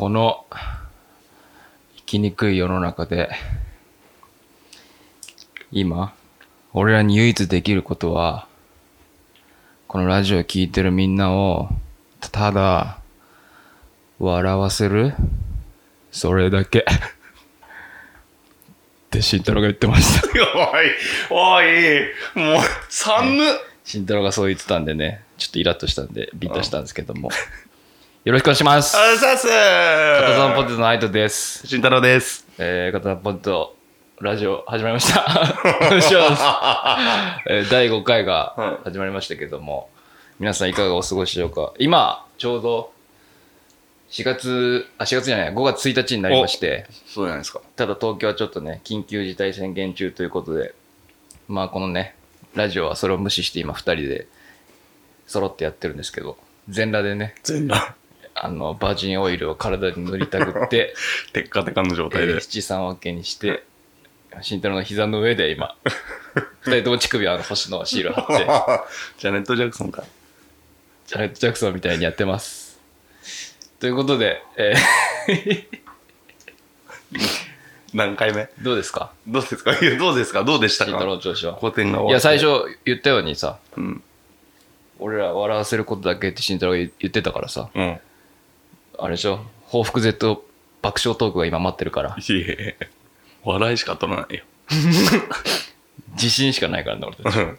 この生きにくい世の中で今俺らに唯一できることはこのラジオを聴いてるみんなをただ笑わせるそれだけ。って慎太郎が言ってました。おい、おい、もう、寒っ。慎太郎がそう言ってたんでね。ちょっとイラッとしたんでビンタしたんですけどもよろしくお願いします。あざっす。片山ポテトのアイトです。慎太郎です。えー、片山ポテトラジオ始まりました。お願いします、えー第5回が始まりましたけども、皆さんいかがお過ごしでしょうか？今ちょうど4月あ4月じゃない5月1日になりまして。そうじゃないですか。ただ東京はちょっとね緊急事態宣言中ということでまあこのねラジオはそれを無視して今2人で揃ってやってるんですけど全裸でね。全裸。あのバージンオイルを体に塗りたくって テッカテカの状え態でー。七三分けにして慎太郎の膝の上で今二人とも乳首はあの星のシール貼って ジャネット・ジャクソンか。ジャネット・ジャクソンみたいにやってますということで、え 何回目？ーどうですか？どうですか？いや、どうですか？どうでした慎太郎かの調子は古典が終わいや最。初言ったようにさうん。俺ら笑わせることだけって慎太郎が言ってたからさうん。あれでしょ？報復 Z 爆笑トークが今待ってるから。いえ、笑いしか取らないよ。自信しかないからね俺たち。うん。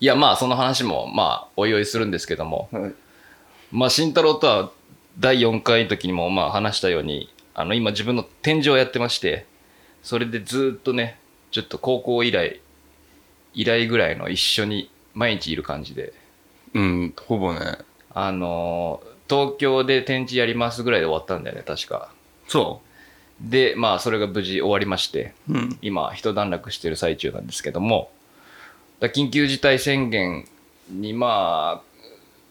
いやまあその話もまあおいおいするんですけども。はい。まあ慎太郎とは第4回の時にもまあ話したようにあの今自分の展示をやってましてそれでずっとねちょっと高校以来以来ぐらいの一緒に毎日いる感じで。うん、ほぼね。あのー東京で展示やりますぐらいで終わったんだよね確かそでまあそれが無事終わりましてう。うん。今一段落してる最中なんですけどもだ緊急事態宣言にまあ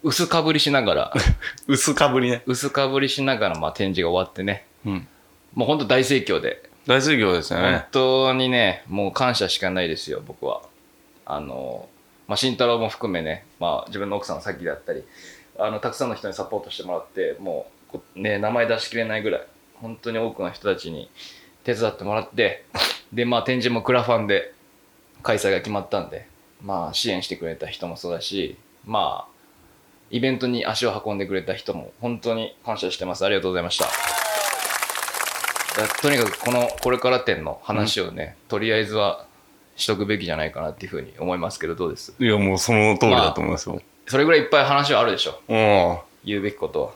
薄かぶりしながら 薄かぶりね。薄かぶりしながらまあ展示が終わってねうん。もう本当大盛況で大盛況ですよ本ね。当にねもう感謝しかないですよ僕はあのまあ慎太郎も含めね、まあ、自分の奥さんのさっきだったりあのたくさんの人にサポートしてもらってもうこね名前出しきれないぐらい本当に多くの人たちに手伝ってもらってでまあ展示もクラファンで開催が決まったんでまあ支援してくれた人もそうだしまあイベントに足を運んでくれた人も本当に感謝してます。ありがとうございました。だとにかくこのこれから展の話をね、とりあえずはしとくべきじゃないかなっていうふうに思いますけどどうです？いや、もうその通りだと思いますよ。それぐらいいっぱい話はあるでしょ。うん。言うべきことは。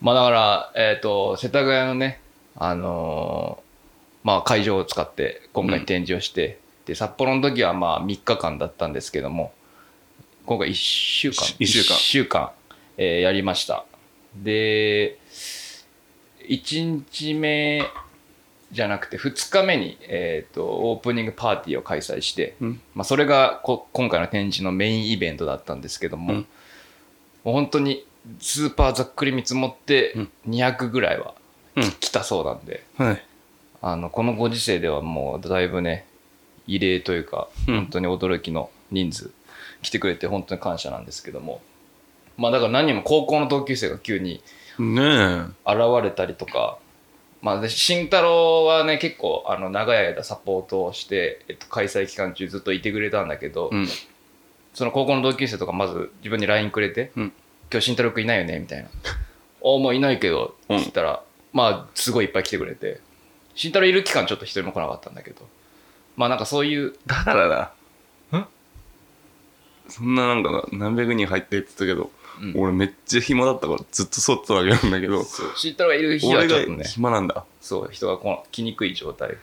まあだからえっ、と世田谷のねあのーまあ会場を使って今回展示をして、で札幌の時はまあ3日間だったんですけども今回1週間。一週間。一週間、えーやりました。で1日目じゃなくて2日目に、えー、とオープニングパーティーを開催して、うん。まあ、それがこ今回の展示のメインイベントだったんですけども、うん。もう本当にスーパーざっくり見積もってうん。200ぐらいはうん。来たそうなんで、はい。あのこのご時世ではもうだいぶね異例というか、うん。本当に驚きの人数来てくれて本当に感謝なんですけどもまあだから何人も高校の同級生が急に。現れたりとか、まあ、で慎太郎はね結構あの長い間サポートをして、えっと、開催期間中ずっといてくれたんだけど、うん。その高校の同級生とかまず自分に LINE くれて「うん今日慎太郎君いないよね」みたいな「おもういないけど」って言ったら、まあすごいいっぱい来てくれて。慎太郎いる期間ちょっと一人も来なかったんだけど。まあなんかそういうだからだ。ん？そんななんか何百人入ってって言ったけど、うん。俺めっちゃ暇だったからずっとそってたわけなんだけど、慎太郎がいる日はちょっとね。暇なんだ。そう人がこの来にくい状態。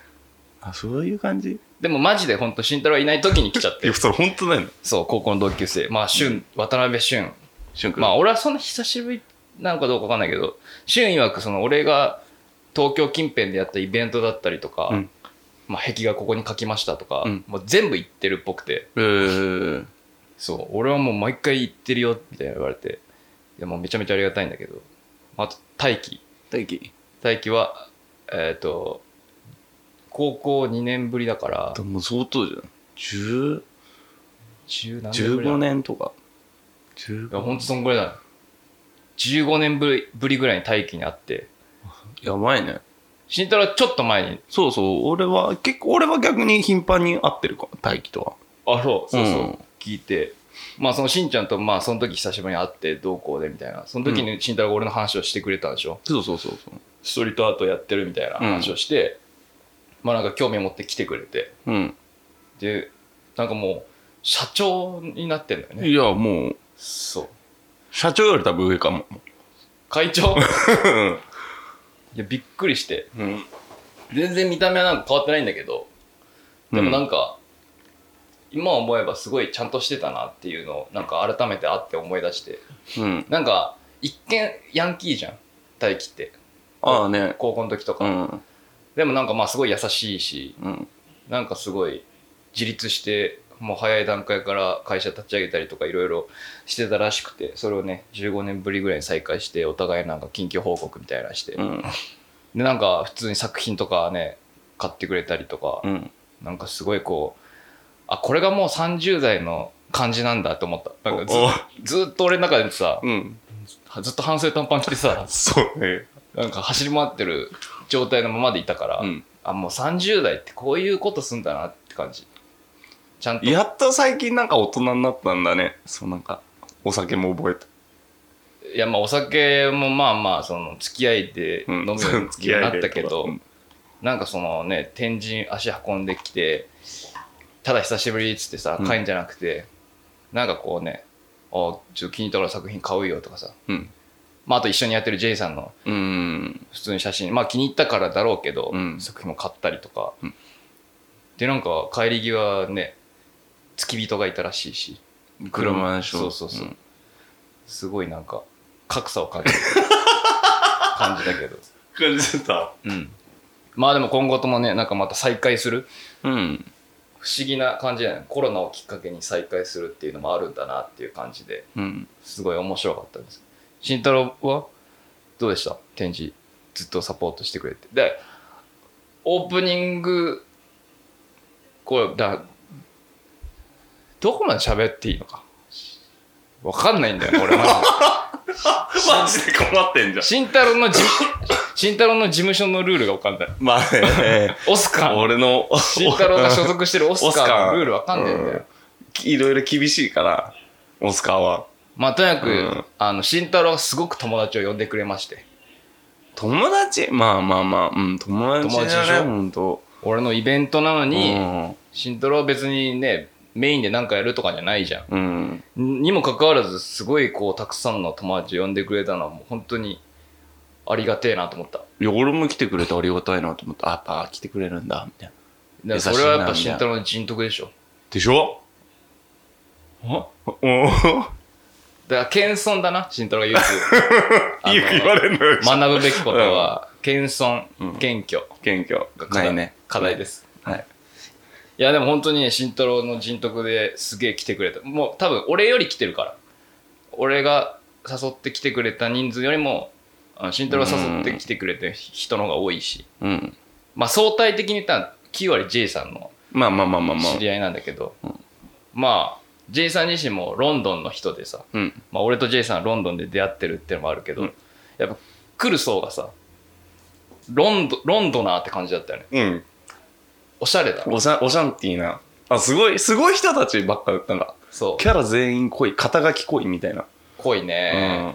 あ、そういう感じ？でもマジで本当慎太郎がいない時に来ちゃって。いや、それ本当だよね。そう高校の同級生。まあ俊渡辺俊。瞬間。まあ俺はそんな久しぶりなのかどうかわかんないけど俊曰くその俺が東京近辺でやったイベントだったりとか、うん。まあ、壁画ここに描きましたとか、うん。もう全部言ってるっぽくて。えー、そう俺はもう毎回言ってるよみたいな言われて。いやもうめちゃめちゃありがたいんだけど。あと大輝大輝。大輝はえっ、と高校2年ぶりだから。もう相当じゃん。10、10何年ぶりだ15年とか。いや15ほんとそんぐらいだ15年ぶりぶりぐらいに大輝に会って。やばいね。慎太郎はちょっと前に。そうそう、俺は、結構、俺は逆に頻繁に会ってるから、大輝とは。あそうそうそう、うん聞いてまあそのしんちゃんとまあその時久しぶりに会ってどうこうでみたいな。その時に慎太郎が俺の話をしてくれたんでしょ、そうそうそうそう。ストリートアートやってるみたいな話をして、まあなんか興味を持って来てくれて。うん。でなんかもう社長になってんだよね。いや、もう、そう。社長より多分上かも。会長？いやびっくりして。うん。全然見た目はなんか変わってないんだけどでもなんか、今思えばすごいちゃんとしてたなっていうのをなんか改めて会って思い出してうん。なんか一見ヤンキーじゃん大輝ってああね。高校の時とか、うん。でもなんかまあすごい優しいしうん。なんかすごい自立してもう早い段階から会社立ち上げたりとかいろいろしてたらしくてそれをね15年ぶりぐらいに再開してお互いなんか緊急報告みたいなのして、うん。でなんか普通に作品とかね買ってくれたりとか、うん。なんかすごいこうあこれがもう30代の感じなんだと思ったなんかずっと俺の中でさ、うん。ずっと半袖短パン着てさそうね。なんか走り回ってる状態のままでいたから、うん。あもう30代ってこういうことすんだなって感じちゃんとやっと最近なんか大人になったんだね。そうなんか、お酒も覚えた。いやまあお酒もまあまあその付き合いでうん飲むようになったけど、うんなんかそのね天神足運んできてただ久しぶりっつってさうん。じゃなくて、なんかこうねあちょっと気に入ったから作品買うよとかさ、うん。まあ、あと一緒にやってる J さんのうん。普通に写真。まあ気に入ったからだろうけど、うん。作品も買ったりとか、うん。でなんか帰り際ね付き人がいたらしいし。車でしょ。そうそうそう、ん。すごいなんか格差を感じる。感じだけど。感じてた。うん。まあでも今後ともねなんかまた再開する。うん。不思議な感じだよね。コロナをきっかけに再開するっていうのもあるんだなっていう感じで。うん。すごい面白かったです。慎太郎はどうでした？展示ずっとサポートしてくれて。でオープニングこれだどこまで喋っていいのか。わかんないんだよこれマジで。マジで困ってんじゃん。慎太郎のじ慎太郎の事務所のルールがわかんない。まあね、オスカー。俺の、慎太郎が所属してるオスカー。のルールわかんないんだよ、いろいろ厳しいから、オスカーは。まあとにかく、うん。あの慎太郎がすごく友達を呼んでくれまして。友達？まあまあまあ、うん、友達友達でしょ？だね、ほんと。俺のイベントなのに、うん。慎太郎は別にねメインで何かやるとかじゃないじゃうん。ん。にもかかわらずすごいこうたくさんの友達を呼んでくれたのはもう本当にありがてえなと思った。いや、俺も来てくれてありがたいなと思って、あ、やっぱ来てくれるんだ、みたいな。だからそれはやっぱ慎太郎の人徳でしょ。でしょ？だおから謙遜だな慎太郎が唯一 あのよく言われるのよ。学ぶべきことは謙遜、うん。謙虚。謙虚。が課題。ないね。課題です、はい。いやでも本当にね慎太郎の人徳ですげえ来てくれた。もう多分俺より来てるから。俺が誘ってきてくれた人数よりもあの慎太郎が誘ってきてくれて人の方が多いしうん。まあ相対的に言ったら9割 J さんのまあまあまあまあまあ知。り合いなんだけど、まあ J さん自身もロンドンの人でさ、うん。まあ、俺と J さんはロンドンで出会ってるっていうのもあるけど、うんやっぱ来る層がさロンドロンドナーって感じだったよねうん。おしゃれだおしゃ、おシャンティーな。あ、すごい、すごい人たちばっかだったんだ。そうキャラ全員濃い、肩書き濃いみたいな。濃いね、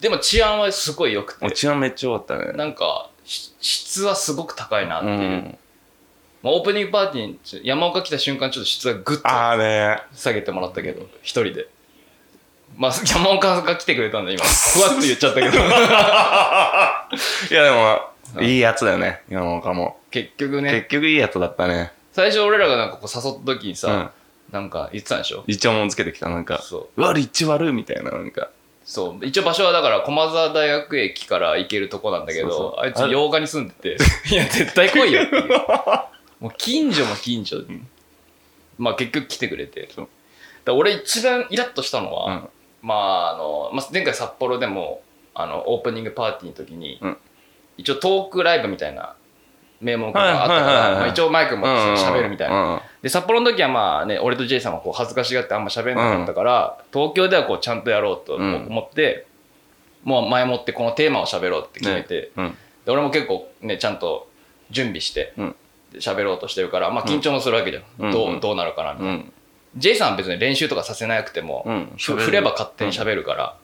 でも治安はすごい良くうん。て治安めっちゃ良かったね。なんかし質はすごく高いなっていう、うん。まあ、オープニングパーティーに山岡来た瞬間ちょっと質がグッと。下げてもらったけど一人でまあ 山岡が来てくれたんだ今ふわっと言っちゃったけど いやでも、いいやつだよね、山岡も。結局ね結局いいやつだったね。最初俺らがなんかこう誘った時にさ、うん。なんか言ってたんでしょ？一応もんつけてきた、なんか。そううわ、立地悪いみたいな、なんか。そう。一応場所はだから駒沢大学駅から行けるとこなんだけどそうそう。あいつ洋画に住んでて いや絶対来いよっていう。もう近所も近所。で、まあ結局来てくれて。だ俺一番イラッとしたのは、うん。まああの、まあ、前回札幌でもあのオープニングパーティーの時に、うん。一応トークライブみたいな名目があったからまあ一応マイク持って喋るみたいな、な。で札幌の時はまあね俺と J さんはこう恥ずかしがってあんま喋んなかったから、東京ではこうちゃんとやろうと思って、もう前もってこのテーマを喋ろうって決めて、うん。で俺も結構ねちゃんと準備してうん。喋ろうとしてるから、まあ、緊張もするわけじゃん、うんどううん。どうなるかなみたいな、うん J さんは別に練習とかさせなくても、振れば勝手に喋るから、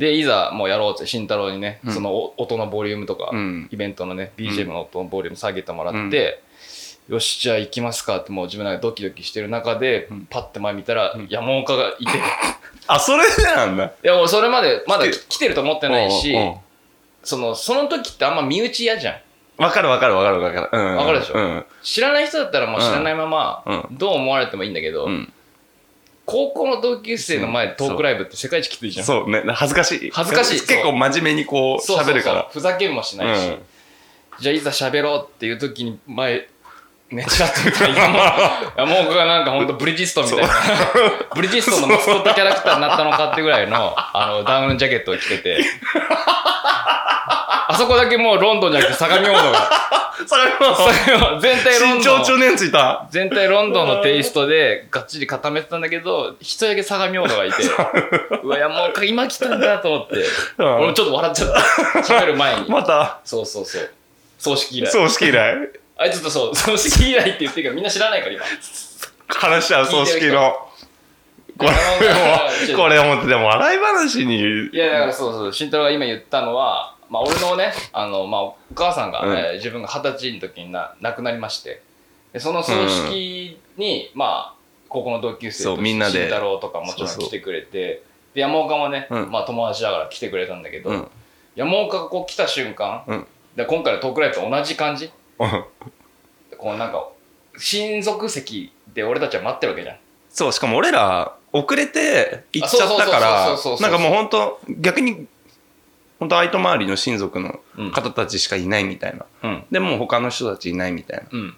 でいざもうやろうって慎太郎にね、うん。そのお音のボリュームとか、うん。イベントのね BGM の音のボリューム下げてもらって、よしじゃあ行きますかってもう自分がドキドキしてる中で、ん。パッて前見たら、山岡がいて。いあそれなんだ。や俺それまでまだ来てると思ってないし、そのその時ってあんま身内嫌じゃん。わかるわかるわかるわかる。うん。わかるでしょ？うん。知らない人だったらもう知らないまま、うん。どう思われてもいいんだけど、うん高校の同級生の前でトークライブって世界一きついじゃん。そう。ね。恥ずかしい。恥ずかしい。結構真面目にこう喋るから。ふざけもしないし、うん。じゃあいざ喋ろうっていう時に前ねちらっと見たら山山岡がなんかほんとブリヂストンみたいな。ブリヂストンのマスコットキャラクターになったのかってぐらいのあのダウンジャケットを着ててあそこだけもうロンドンじゃなくて相模大野が。相模全体ロン身ドン。長中年ついた。全体ロンドンのテイストでがっちり固めてたんだけど一人だけ相模大野がいて。うわ山岡今来たんだと思って。うん。俺もちょっと笑っちゃった。喋る前に。また。そうそうそう。葬式以来。葬式以来。あいつとそう葬式以来って言ってるけどみんな知らないから今。話しちゃう葬式の。これいやもこれ思ってでも笑い話に。いやだからそうそう。慎太郎が今言ったのはまあ俺のねあの、まあ、お母さんが、うん。えー自分が二十歳の時にな亡くなりまして。でその葬式に、まあ高校の同級生とそうみんなで。慎太郎とかもちろんそうそう。来てくれて。で山岡もね、うん。まあ、友達だから来てくれたんだけど、うん。山岡がこう来た瞬間、うん。で今回のトークライブと同じ感じ。うん。こうなんか親族席で俺たちは待ってるわけじゃん。そうしかも俺ら遅れて行っちゃったかあそうそうそうそうそうそうらなんかもう本当逆に本当愛と周りの親族のうん。方たちしかいないみたいな。うん。でもう他の人たちいないみたいな。うん。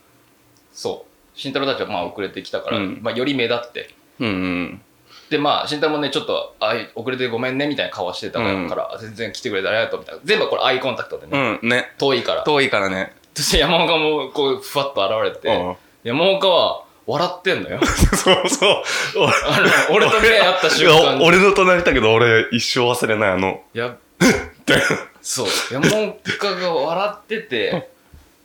そう。慎太郎たちはまあ遅れてきたから、うん。まあ、より目立って。うんうんでまあ慎太郎もねちょっとあい遅れてごめんねみたいな顔してたから、うん。全然来てくれてありがとうみたいな。全部これアイコンタクトでね、うんね。遠いから。遠いからね。そして山岡もこうふわっと現れて、うん。山岡は笑ってんのよ。そうそう。俺と目合った瞬い間俺の隣いたけど俺一生忘れないあの。や そう。山岡が笑ってて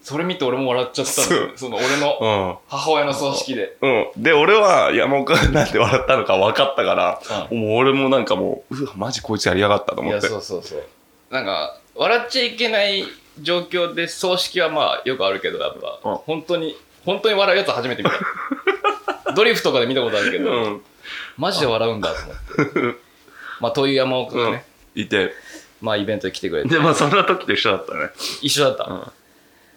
それ見て俺も笑っちゃったその俺のうん。母親の葬式で。うん。で、俺は山岡がなんで笑ったのか分かったから、うもう俺もなんかもう、うわ、マジこいつやりやがったといや思って。そうそうそう。なんか笑っちゃいけない状況で葬式はまあよくあるけどやっぱ、うん。本当に本当に笑うやつ初めて見た。ドリフとかで見たことあるけど、うん。マジで笑うんだと思って。まあという山岡がね、いて。まあイベントに来てくれてで、まあそんな時と一緒だったね。一緒だった、うん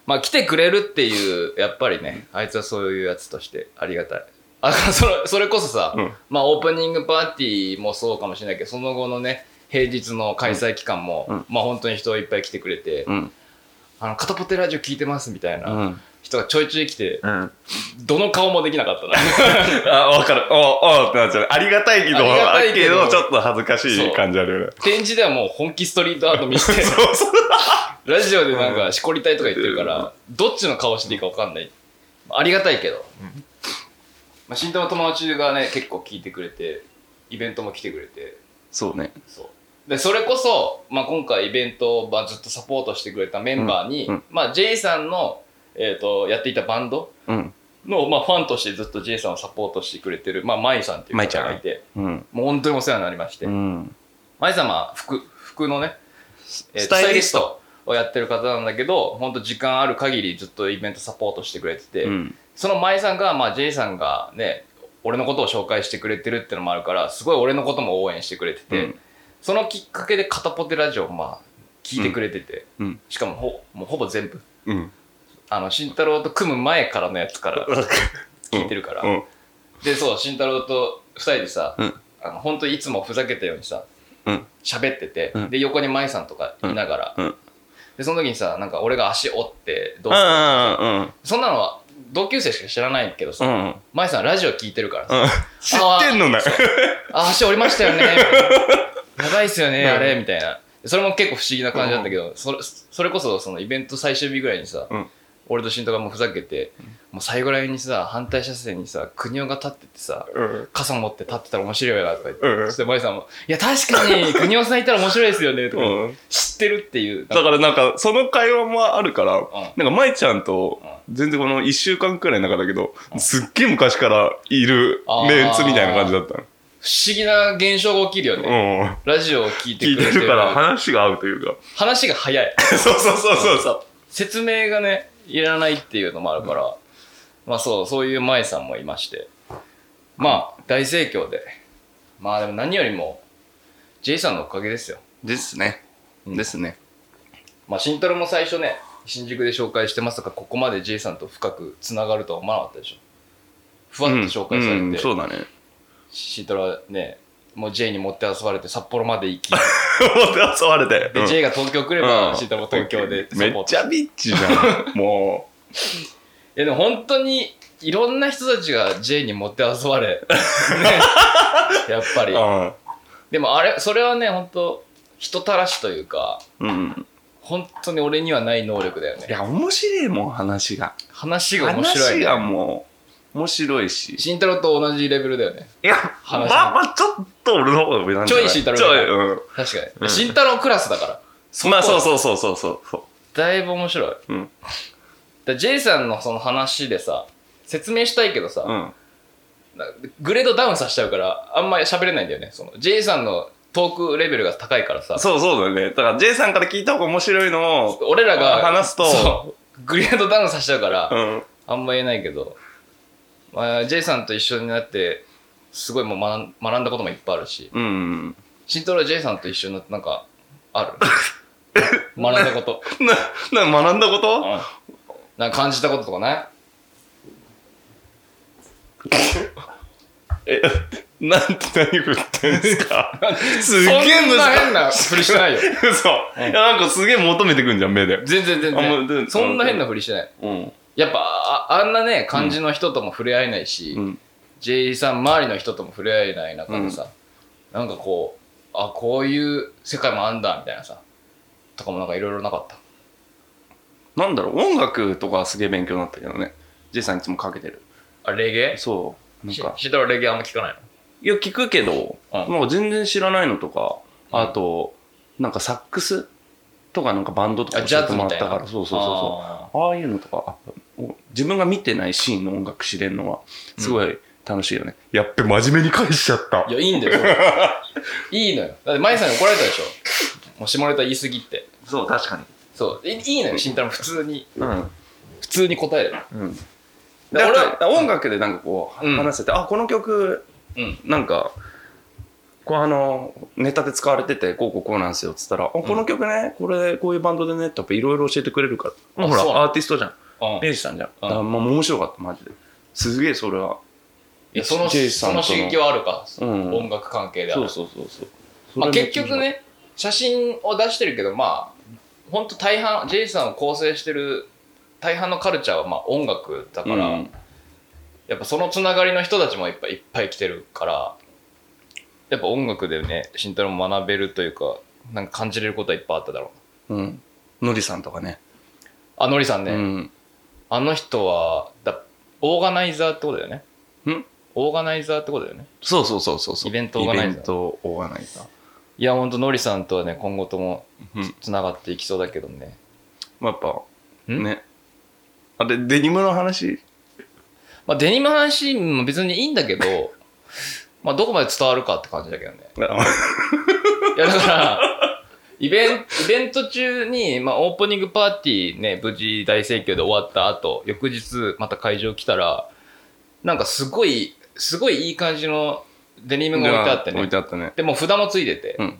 まあ来てくれるっていうやっぱりねあいつはそういうやつとしてありがたいあ それそれこそさ、うんまあオープニングパーティーもそうかもしれないけどその後のね平日の開催期間も、うんまあ本当に人いっぱい来てくれて、うん。あの、片ポテラジオ聞いてますみたいなうん。人がちょいちょい来て、うん。どの顔もできなかったな。あ、わかる。おおってなっちゃう。ありがたいけど、ありがたいけどちょっと恥ずかしい感じあるよね。展示ではもう本気ストリートアート見せて、そうそう。ラジオでなんかしこりたいとか言ってるから、どっちの顔していいか分かんない。ありがたいけど。まあ、新太の友達がね、結構聞いてくれて、イベントも来てくれて、そうね。そう。で、それこそ、まあ、今回イベントをまあずっとサポートしてくれたメンバーに、うんうんまあ、J さんの、えっ、と、やっていたバンドうん。の、まあ、ファンとしてずっと J さんをサポートしてくれてる、まあ、マイさんっていう方がいて、うん。もう本当にお世話になりまして、うん。マイさんは服、服のね、えースタイリストをやってる方なんだけど、本当時間ある限りずっとイベントサポートしてくれてて、うん。そのマイさんが、まあ、J さんがね、俺のことを紹介してくれてるってのもあるから、すごい俺のことも応援してくれてて、うんそのきっかけで片ポテラジオをまあ、聞いてくれてて、うん。しかもほもうほぼ全部、うん。あの、慎太郎と組む前からのやつから聞いてるから、うん。で、そう、慎太郎と二人でさ、うんあの本当にいつもふざけたようにさ、うん。喋ってて、うんで、横に舞さんとかいながら、うん。で、その時にさ、なんか俺が足折ってどううする？ん。うん。そんなのは同級生しか知らないけどさ、うん。舞さんラジオ聞いてるからさ、うん。知ってんのね。あ、足折りましたよね、やばいっすよね、うんあれ、みたいな。それも結構不思議な感じなんだけど、それそれこそそのイベント最終日ぐらいにさ、うん俺と慎太がもうふざけて、もう最後らへんにさ反対車線にさ国男が立っててさうん。傘持って立ってたら面白いよなとか言って、うん。そしてマリさんも「いや確かに 国男さんいたら面白いですよね」とか、うん。知ってるっていう。だからなんかその会話もあるから、ん。なんか舞ちゃんと全然この1週間くらいの中だけど、すっげえ昔からいるメンツみたいな感じだったの。不思議な現象が起きるよね、うん。ラジオを聞いてくれてる。てるから話が合うというか。話が早い。そうそうそうそうそう。説明がねいらないっていうのもあるから、まあそうそういう舞さんもいましてまあ大盛況でまあでも何よりも J さんのおかげですよですね。ですね。まあ慎太郎も最初ね新宿で紹介してまさかここまで J さんと深くつながるとは思わなかったでしょふわっと紹介されて、うんうんそうだね。慎太郎はねもう J に持って遊ばれて札幌まで行き 持って遊ばれて。で、うん J が東京来ればうん慎太郎も東京でめっちゃビッチじゃん。もいやでも本当にいろんな人たちが J に持って遊ばれ、ね、やっぱう。りうん。でもあれそれはね本当人たらしというかうん。本当に俺にはない能力だよねいや、面白いもん、話が。話が面白い、ね、話がもう、面白いし。慎太郎と同じレベルだよね。いや、ま話あまあ、ちょっと俺の方が上なんじゃない？ちょい慎太郎ちょい、うん。確かに、うん。慎太郎クラスだから。まあ、そうそうそうそうそう。そだいぶ面白い、うん。だ J さんのその話でさ説明したいけどさ、う。うん。なグレードダウンさせちゃうからあんまり喋れないんだよね。その J さんのトークレベルが高いからさ。そうそうだね。だから J さんから聞いた方が面白いのを、俺らが話すと。そう。グレードダウンさせちゃうから、うん。あんま言えないけど、まあ、J さんと一緒になってすごいもう学ん学んだこともいっぱいあるし。うん。慎太郎は J さんと一緒になってなんかある？学んだこと、な、な、学んだこと？うん、なんか感じたこととかない？え、なんて何振ってんすか？すげえそんな難変なふりしてないよ。そう。いや、なんかすげえ求めてくんじゃん、目で。全然全あもう然でそんな変なふりしてない。うん。やっぱああんなね感じの人とも触れ合えないし、うん。J さん周りの人とも触れ合えない中でさ、なんかこうあこういう世界もあんだみたいなさとかもなんかいろいろなかった？なんだろう、音楽とかすげえ勉強になったけどね。J さんいつもかけてる。あレゲエ？そう。なんしか、知ったらレゲエあんま聞かないの？いや、聞くけど、うんなんか全然知らないのとか、うんあと、なんかサックス？とかなんかバンドとかあジャズ教えてもらったから、そうそうそうそう。あああいうのとか、自分が見てないシーンの音楽知れるのは、すごい楽しいよね。やっべ、真面目に返しちゃった。ーいやいいんだよ。いいのよ。だって舞さんに怒られたでしょ。もう下ネタ言い過ぎって。そう、確かに。そう。いいいのよ慎太郎も普通に。うん。普通に答える。うん。でで、俺俺音楽でなんかこう、うん。話せて、あ、この曲、うん。なんか、あの、ネタで使われてて、こうこうこうなんですよ、つったら、あ、この曲ね、これ、こういうバンドでね、っていろいろ教えてくれるから。ほら、アーティストじゃん。うんミュージシャンじゃん。うんだからもう面白かった、マジで。すげえ、それは。いやそのその刺激はあるか、うん音楽関係であるそうそうそうそう。まあ、結局。ね写真を出してるけどまあ本当大半 J さんを構成してる大半のカルチャーはまあ音楽だから、うんやっぱそのつながりの人たちもいっぱいいっぱい来てるからやっぱ音楽でね慎太郎も学べるというかなんか感じれることはいっぱいあっただろううん。のりさんとかね。あのりさんね、うん。あの人はだオーガナイザーってことだよねんオーガナイザーってことだよねそうそうそうそうそう。イベントオーガナイザーイベントオーガナイザー。いやほんとのりさんとはね今後ともうん。つながっていきそうだけどねまあ、やっぱ、ん？ね。あれ、デニムの話？まあ、デニムの話も別にいいんだけど、まあ、どこまで伝わるかって感じだけどね。いや、だから、イベンイベント中に、まあ、オープニングパーティーね、無事大盛況で終わった後、翌日また会場来たら、なんかすごい、すごいいい感じのデニムが置いてあってね置いて。あったね。でも札もついてて、うん。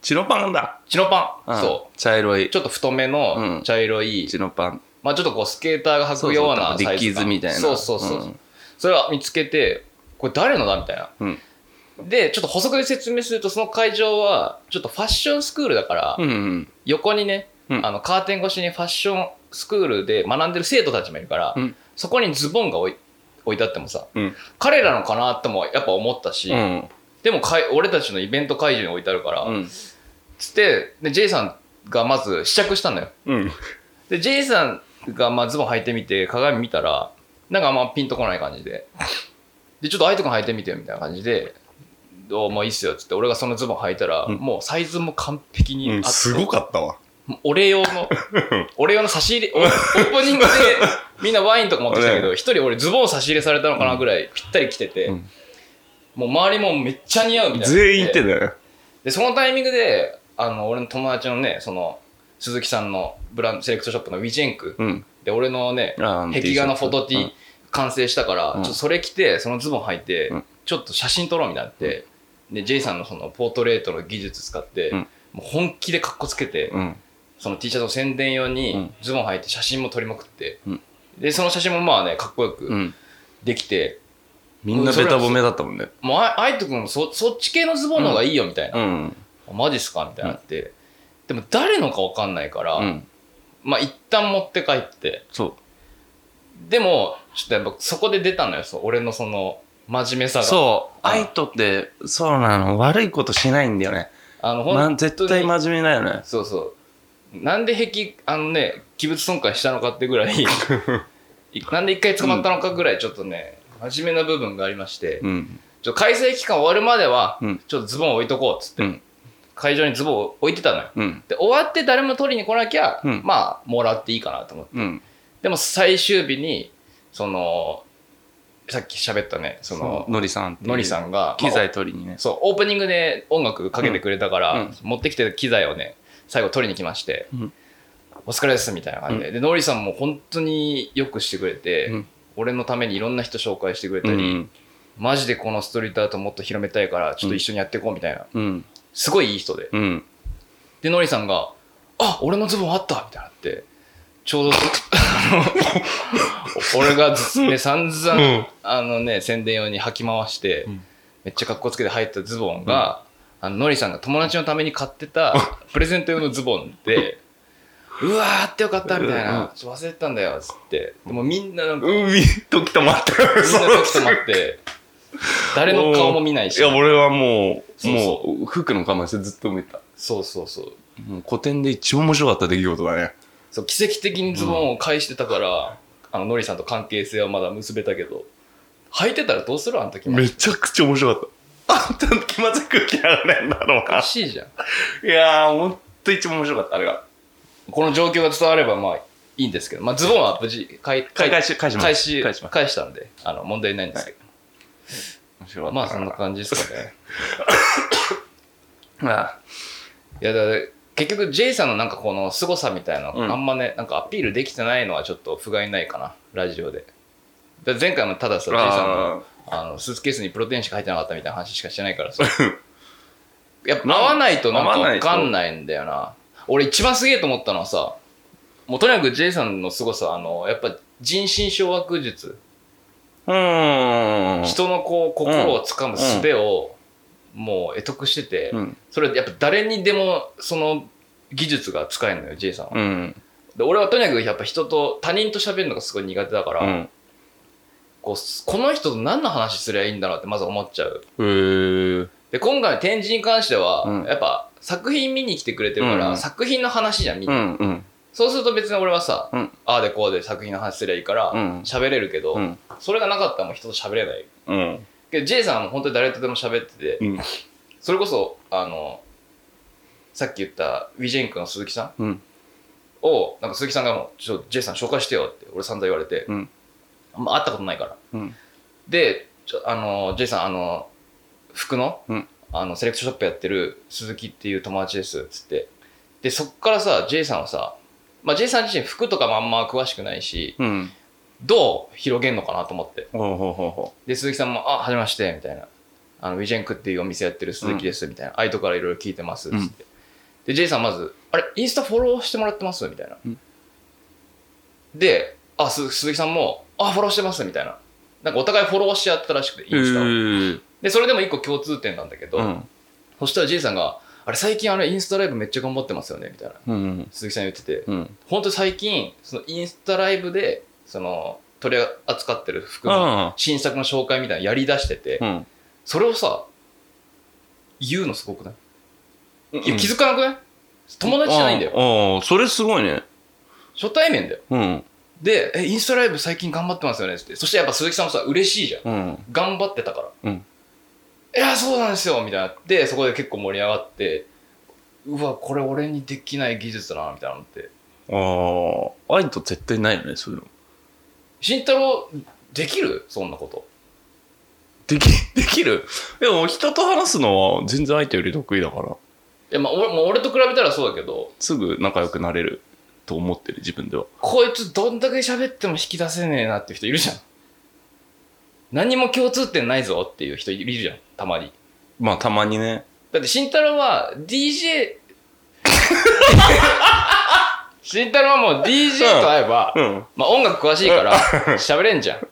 チノパンだ。チノパン、うんそう。茶色い。ちょっと太めうんの茶色い、チノパン。まあちょっとこうスケーターが履くようなそうそうサイズ感デッキーズみたいなそうそうそう。うんそれは見つけて、これ誰のだ？みたいな。うん。で、ちょっと補足で説明すると、その会場は、ちょっとファッションスクールだから、うんうん。横にね、うんあの、カーテン越しにファッションスクールで学んでる生徒たちもいるから、うんそこにズボンが置い置いてあってもさ、うん。彼らのかなともやっぱ思ったし、うん。でもかい俺たちのイベント会場に置いてあるから、うん。つって、で、J さんがまず試着したんだよ。うん。で、J さんがまあズボン履いてみて、鏡見たら、なんかあんまピンとこない感じででちょっとアイト君履いてみてよみたいな感じで「おまあいいっすよ」っつって俺がそのズボン履いたら、うん。もうサイズも完璧にあって、すごかったわ。俺用の 俺用の差し入れおオープニングで みんなワインとか持ってきたけど一人俺ズボン差し入れされたのかなぐらいぴったり来てて、うん。もう周りもめっちゃ似合うみたいな全員言ってたよ。でそのタイミングであの俺の友達のねその鈴木さんのブランドセレクトショップのウィジェンク。うん。で俺のねあー壁画のフォトティ、うん完成したから、うん。ちょっとそれ着てそのズボン履いて、うん。ちょっと写真撮ろうみたいになって、で J さんのそのポートレートの技術使って、うん。もう本気でカッコつけて、うん。その T シャツの宣伝用うにん。ズボン履いて写真も撮りまくって、うん。でその写真もまあねかっこよくうん。できて、みんなベタ褒めだったもんね。もうああいとくんそそっち系のズボンの方がいいよみたいな、うん。マジっすかみたいになって、でも誰のか分かんないから、うん。まあ一旦持って帰って。そでもちょっとやっぱそこで出たのよそう俺のその真面目さう。がそう。あアイトって、そうなの。悪いことしないんだよね。あのほまん絶対真面目だよね。そうそうなんで壁あのね器物損壊したのかってぐらいい なんで一回捕まったのかぐらいちょっとね真面目な部分がありまして、うん。ちょ開催期間終わるまでは、うんちょっとズボン置いとこうっつって、うん。会場にズボンを置いてたのようん。で終わって誰も取りに来なきゃ、うんまあもらっていいかなと思ってうん。でも最終日にそのさっき喋ったねそののりさんのりさんが機材取りにね。そうオープニングで音楽かけてくれたから、うんうん持ってきてた機材をね最後取りに来まして「うんお疲れです」みたいな感じで、でのりさんも本当によくしてくれて、うん俺のためにいろんな人紹介してくれたり、うん。マジでこのストリートアートもっと広めたいからちょっと一緒にやっていこうみたいな、うん。すごいいい人でうん。でのりさんが「あ俺のズボンあった!」みたいになってちょうど 俺がずね散々、うん。あのね宣伝用に履き回して、ん。めっちゃかっこつけて入ったズボンが、あののりさんが友達のために買ってたプレゼント用のズボンでうわーってよかったみたいな、うんちょっと忘れてたんだよっつって。でもみんななんか、海、時止まったよ。みん。な時止まって誰の顔も見ないしいや、俺はもう、そうそもう、服の我慢してずっと見た。そうそうそうもう古典で一番面白かった出来事だね。そう奇跡的にズボンを返してたから、あののりさんと関係性はまだ結べたけど。履いてたらどうするあの時めちゃくちゃ面白かった。あんたの気まずい空気流れんだろうおかな。しいじゃん。いやー、ほんと一番面白かった、あれが。この状況が伝わればまあいいんですけど、まあ、ズボンは無事返返返し返し返し返し返したんであの問題ないんですけど、面白かった。まあそんな感じですかね。まあ、いやだ結局 J さんのなんかこの凄さみたいなの、うん。あんまねなんかアピールできてないのはちょっと不甲斐ないかなラジオで。前回もたださ J さんのあのスーツケースにプロテインしか入ってなかったみたいな話しかしてないからさ。やっぱ合わないとなんか分かんないんだよな。俺一番すげえと思ったのはさもうとにかく J さんの凄さあのやっぱ人心掌握術。うーん。人のこう心をつかむ術をもう得得してて、うん。それやっぱ誰にでもその技術が使えるのよ J さんは、うん。で俺はとにかくやっぱ人と他人と喋るのがすごい苦手だから、うん。こうこの人と何の話すりゃいいんだろうってまず思っちゃう。で今回の展示に関しては、うんやっぱ作品見に来てくれてるから、うん作品の話じゃんみんな、うん。うん。そうすると別に俺はさ、うんああでこうで作品の話すりゃいいからうん喋、れるけど、うん。それがなかったらもう人と喋れないうん。けど J さんは本当に誰とでも喋ってて、うん。それこそあのさっき言ったウィジェンクの鈴木さんうん。をなんか鈴木さんがもう「ちょっと J さん紹介してよ」って俺散々言われて、うんまあ、会ったことないからうん。でちょあの J さんあの服の,、うんあのセレクトショップやってる鈴木っていう友達ですっつってでそっからさ J さんはさ、まあ、J さん自身服とかもあんま詳しくないしうん。どう広げんのかなと思って。で鈴木さんも「あはじめまして」みたいな「あのウィジェンクっていうお店やってる鈴木です」みたいな「あいとからいろいろ聞いてます」っつって、で J さんまず「あれインスタフォローしてもらってます?」みたいな、うん。であす鈴木さんも「あフォローしてます」みたいな。なんかお互いフォローし合ったらしくてイう。ンスタを、ー。でそれでも一個共通点なんだけど、うん。そしたら J さんが「あれ最近あれインスタライブめっちゃ頑張ってますよね」みたいな。うん。鈴木さん言ってて、うん。本当に最近そのインスタライブでその取り扱ってる服のあ新作の紹介みたいなのやりだしてて、あ。うん。それをさ言うのすごくない、いや気づづかなくない？友達じゃないんだよああ、それすごいね。初対面だようん。で、え、インスタライブ最近頑張ってますよねって。そしてやっぱ鈴木さんもさ、嬉しいじゃん。うん。頑張ってたから。うん。いや、そうなんですよみたいになって、そこで結構盛り上がって、うわ、これ俺にできない技術だな、みたいなのって。ああ、愛と絶対ないよね、そういうの。慎太郎、できる？そんなこと。でき、できる？でも人と話すのは全然相手より得意だから、いや、まあ、俺俺と比べたらそうだけど、すぐ仲良くなれると思ってる、自分では。こいつどんだけ喋っても引き出せねえなって人いるじゃん。何も共通点ないぞっていう人いるじゃん、たまに。まあ、たまにね。だって慎太郎は DJ 慎太郎はもう DJ と会えば、うん。まあ音楽詳しいから喋れんじゃん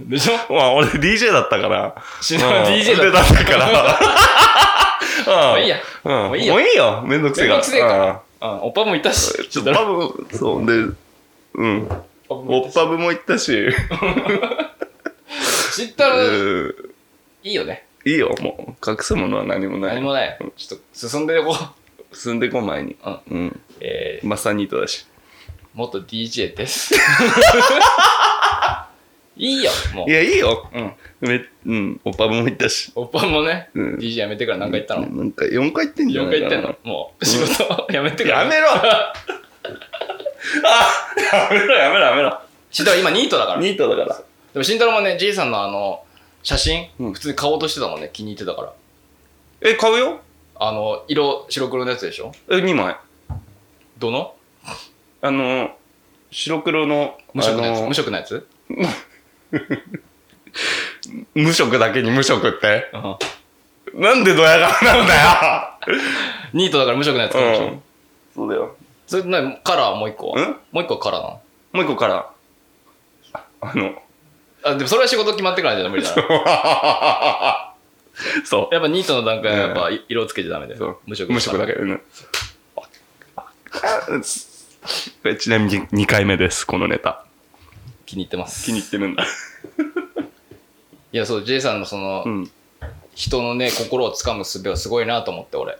でしょ？まあ、俺 DJ だったから。慎太郎は DJ だだったから。もういいやうん。もういいよもういいよ。めんどくせえから。めんどくせえからうんおっぱもいたしうんちょっとそう。で、うん。おっぱぶも行ったし、慎太郎うんいいよねいいよ、もう。隠すものは何もない。何もないちょっと進んでいこう進んでこ前に。うんうん。えーマッサニートだし。元 DJ です いいよもいや、いいよ。ううんめうん。おっぱぶも行ったし。おっぱもね、うん DJ やめてから何回言ったの？なんか4回言ってんじゃ4ないかな。回言ってんの？もう仕事 やめてからやめろあやめろやめろやめろ。慎太郎今ニートだからでニートだから。も慎太郎もね J さんのあの写真、うん普通に買おうとしてたもんね気に入ってたからえ、買うよあの色白黒のやつでしょ？え、2枚。どの？あの、白黒の、無色のやつ、無色のやつ、無色だけに無色って？うん、なんでドヤ顔なんだニートだから無色のやつ買うでしょ、よ。うん。そうだよ。それなカラーもう一個は？ん？もう一個カラーなの？もう一個から、あの、あでもそれは仕事決まってからじゃ無理だなそ やっぱニートの段階はやっぱ色つけちゃダメだう。よ無色無色だけどね。これちなみに2回目です、このネタ。気に入ってます気に入ってるんだ。いやそう J さんのその、うん。人のね心をつかむ術はすごいなと思って俺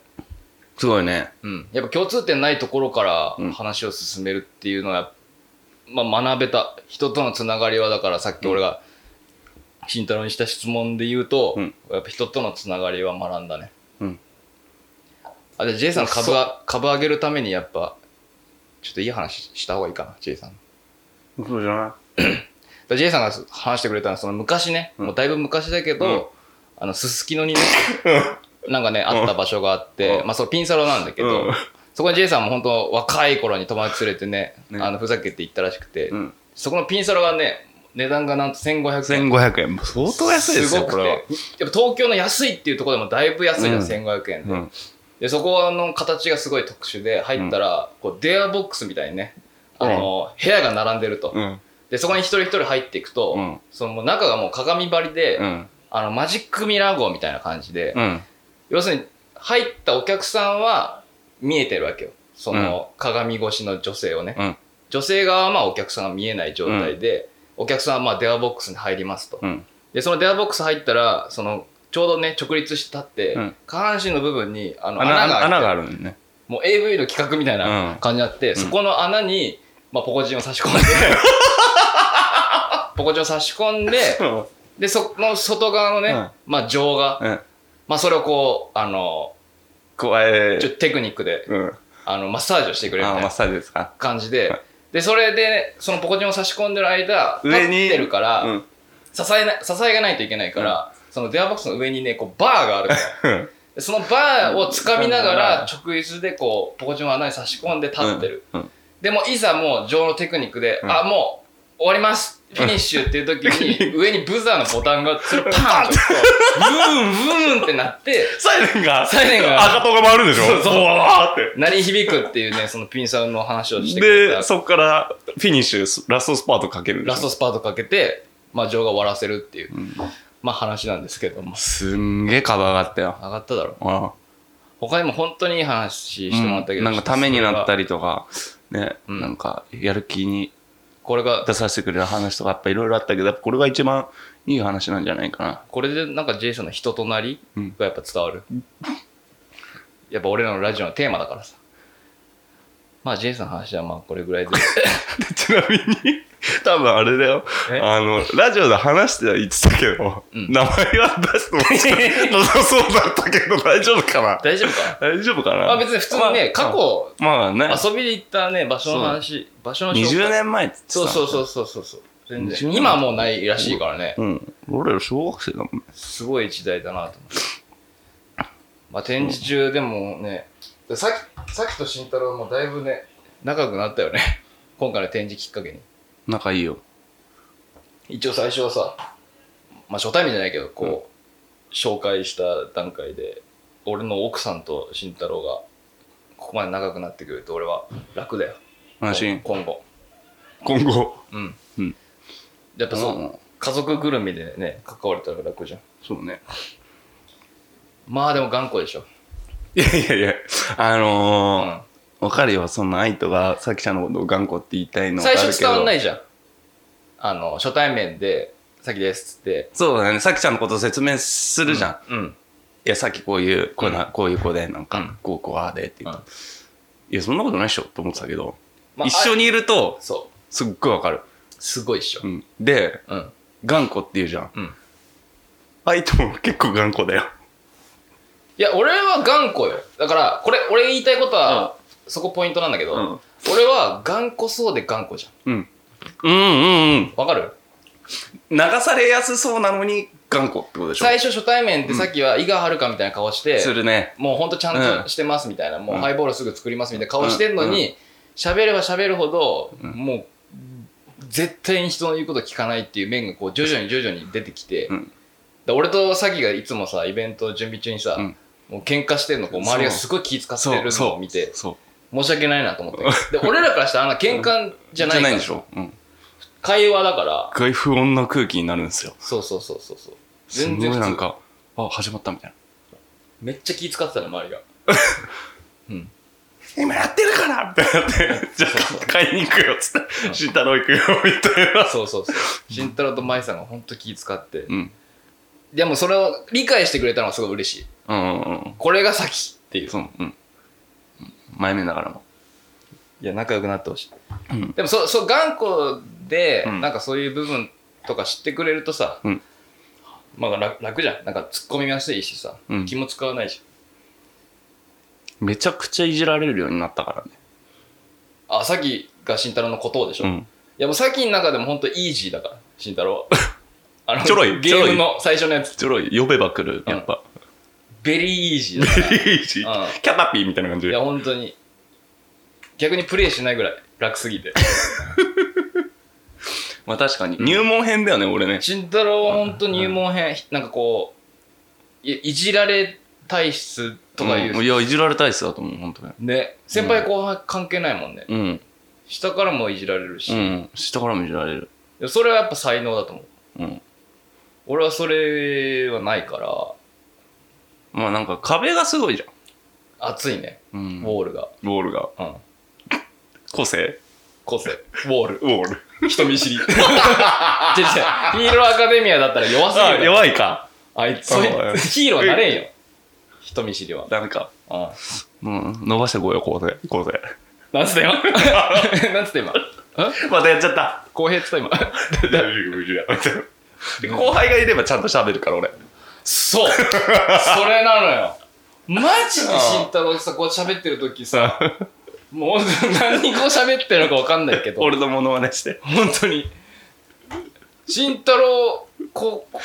すごいね。うんやっぱ共通点ないところからうん話を進めるっていうのは、まあ、学べた人とのつながりはだからさっき俺が慎太郎にした質問で言うと、うんやっぱ人とのつながりは学んだねうん。あで J さん株は株上げるためにやっぱちょっといい話した方がいいかな J さん。そうじゃな だ J さんが話してくれたのはその昔ね、うん。もうだいぶ昔だけど、うん。あのすすきのにねなんかねあった場所があって、うん。まあそのピンサロなんだけど、うん。そこに J さんも本当若い頃に友達連れてねね。あのふざけて行ったらしくて。そこのピンサロがね値段がなんと1500円。1500円。相当安いですよ、ごくて。これは。やっぱ東京の安いっていうところでもだいぶ安いじゃん、うん。1500円で,、うん。でそこの形がすごい特殊で入ったら、こう電話ボックスみたいにねあの、部屋が並んでると、うん。でそこに一人一人入っていくと、うんその中がもう鏡張りで、うん。あのマジックミラー号みたいな感じで、うん。要するに入ったお客さんは見えてるわけよその鏡越しの女性をね、うん。女性側はまあお客さんが見えない状態で、お客さんはまあ電話ボックスに入りますと、うん。でその電話ボックス入ったらそのちょうどね直立して立って、うん下半身の部分にあの穴穴が開いて穴があるんね。もう AV の企画みたいな感じになって、そこの穴に、まあ、ポコチンを差し込んで ポコチンを差し込んでうん。でその外側のね、うんまあ情が、うん。まあそれをこうあの加えちょっとテクニックでうん。あのマッサージをしてくれるみあ、たいなマッサージですか？感じで、はいでそれでそのポコチンを差し込んでる間立上にってるから、うん。支えな支えがないといけないから、その電話ボックスの上にねこうバーがあるからそのバーを掴みながらうん。直立でこうポコチンを穴に差し込んで立ってる、うん。でもいざもう嬢のテクニックで、うん。あもう終わります。フィニッシュっていう時に上にブザーのボタンがそれをパーンとブーンブーンってなってサイレンが、サイレンが。赤灯が回るでしょ？そうそう。ボワーって。鳴り響くっていうねそのピンサロの話をしてくれで、たそこからフィニッシュ、ラストスパートかけるラストスパートかけて、まあ、情が終わらせるっていう、まあ話なんですけども。すんげえ株上がったよ。上がっただろ。あ他にも本当にいい話してもらったけど、なんかためになったりりとか、ね、うん。なんかやる気にこれが出させてくれる話とかやっぱいろいろあったけど、やっぱこれが一番いい話なんじゃないかな。これでなんかジェイソンの人となりうんがやっぱ伝わる、やっぱ俺らのラジオのテーマだからさまあジェイソンの話はまあこれぐらいで ちなみに、多分あれだよ。え？あの、ラジオで話しては言ってたけど、うん名前は出してもなさそうだったけど、大丈夫かな？大丈夫か大丈夫かな？まあ別に普通にね、過去、まあね、遊びで行ったね、場所の話、場所の紹介20年前って言ってた。そうそうそうそうそうそう。全20然。年今はもうないらしいからね。うん。俺ら小学生だもんね。すごい時代だなと思って。まあ展示中でもね、さき、さきと慎太郎もだいぶね、仲良くなったよね。今回の展示きっかけに。仲いいよ。一応最初はさ、まあ初対面じゃないけど、こう、紹介した段階で、俺の奥さんと慎太郎が、ここまで仲良くなってくれると俺は楽だよ。安心。今後。今後。うん。うんやっぱそう、うん家族ぐるみでね、関われたら楽じゃん。そうね。まあでも頑固でしょ。いやいやいや、あうのー、ん。わかるよ。そんな愛とが、さきちゃんのことを頑固って言いたいのは最初伝わんないい。じゃん。あの、初対面で、さきですっつって。そうだね。さきちゃんのことを説明するじゃん。うん。いや、さっきこういう、こうな、うんこういう子で、なんか、うんこう、こう、ああでって言うと、うんいや、そんなことないっしょと思ってたけど、まあ一緒にいると、そう。すっごいわかる。すごいっしょう。ん。で、うん。頑固って言うじゃん。うん。愛とも結構頑固だよ。いや、俺は頑固よ。だから、これ、俺言いたいことは、そこポイントなんだけど、うん。俺は頑固そうで頑固じうん。うん。うんうん。ゃん。わかる？流されやすそうなのに頑固ってことでしょ。最初初対面ってさっきは井川遥みたいな顔して、するね。もうほんとちゃんとしてますみたいな、もううんハイボールすぐ作りますみたいな顔してんのに、喋、れば喋るほど、もう、絶対に人の言うこと聞かないっていう面がこう徐々に徐々に出てきて、俺とさきがいつもさ、イベント準備中にさ、うんもう喧嘩してんのこう周りがすごい気遣ってるのを見て。申し訳ないなと思って。で、俺らからしたらあんな喧嘩じゃないから、んでしょ。うん。会話だから、外不穏な空気になるんですよ。そうそうそうそうそう。すごい全然なんか、あ、始まったみたいな。めっちゃ気遣ってたの、周りが。うん。今やってるからってなって、じゃあ買いに行くよっつって、慎太郎行くよみたいな。そうそうそう。慎太郎と舞さんが本当気遣って。うん。でもそれを理解してくれたのはすごい嬉しい。うんうんうん。これが先っていう。そう、うん。前面だからも。いや、仲良くなってほしい。うん。でもそ、そう、頑固で、うんなんかそういう部分とか知ってくれるとさ、うんまあ楽楽じゃん。なんか突っ込みやすいしさ、うん気も使わないし。めちゃくちゃいじられるようになったからね。あ、さきが慎太郎のことをでしょ。いうん。や、もうさきの中でも本当イージーだから、慎太郎は。あのちょろいゲームの最初のやつ、ちょろい、呼べば来る、やっぱ。ベリーイージーだから。いいしうんキャタピーみたいな感じいや、で。本当に。逆にプレイしないぐらい楽すぎて。まあ確かに。入門編だよね、俺ね。慎太郎は本当入門編、なんかこう、いいじられ体質とかいう、うんいや、いじられたいっすだと思う、本当に。ね、先輩後輩関係ないもんね。うん。下からもいじられるし、うん。下からもいじられる。でそれはやっぱ才能だと思う。うん。俺はそれはないから、まあなんか壁がすごいじゃん。熱いね、うん。ウォールが。ボールが。うん。個性？個性。ウォール。ウォール。人見知り。違う違うヒーローアカデミアだったら弱すぎるあ、から。弱いか。あいつ、ヒーローなれんよ。人見知りは。ダメか。うん。うん。伸ばしてこうよ、構成。構成。なんつった今？なんつった今？んまたやっちゃった。公平っつった今。後輩がいればちゃんと喋るから、俺。そうそれなのよ。マジで慎太郎さ、こう喋ってる時さ、もう何こう喋ってるのかわかんないけど、俺のモノマネして。本当に。慎太郎、こう、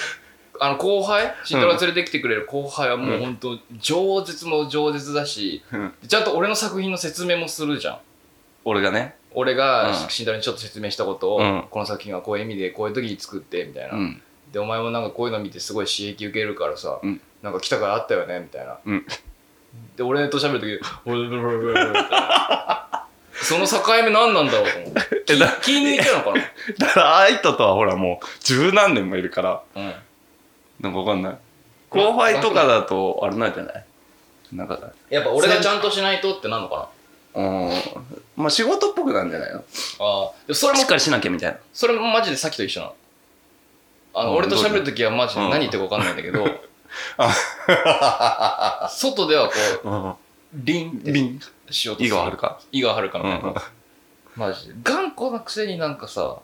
あの後輩？慎太郎連れてきてくれる後輩はもう本当、饒舌も饒舌だし、うん。ちゃんと俺の作品の説明もするじゃん。俺がね。俺がうん。慎太郎にちょっと説明したことを、うん。この作品はこういう意味でこういう時に作ってみたいな、うん。でお前もなんかこういうの見てすごい刺激受けるからさ、うん。なんか来たからあったよねみたいな、うん。で俺と喋る時「おいブルブルブルブル」みたいなその境目何なんだろうと思 って気抜いてるのか だから、愛ととはほらもう、十何年もいるから、な、うん、なんかわかんない。後輩とかだと、あれなんじゃない？なんか、やっぱ俺がちゃんとしないとってなんのかうん。まあ仕事っぽくなんじゃないの？なああでもそれもしっかりしなきゃみたいな。それもマジでさっきと一緒なの？あのうん俺と喋る時はマジで何言ってるか分かんないんだけど外ではこううん。凛って凛。しようとする。井川遥か？井川遥みたいな、うん。マジで。頑固なくせになんかさ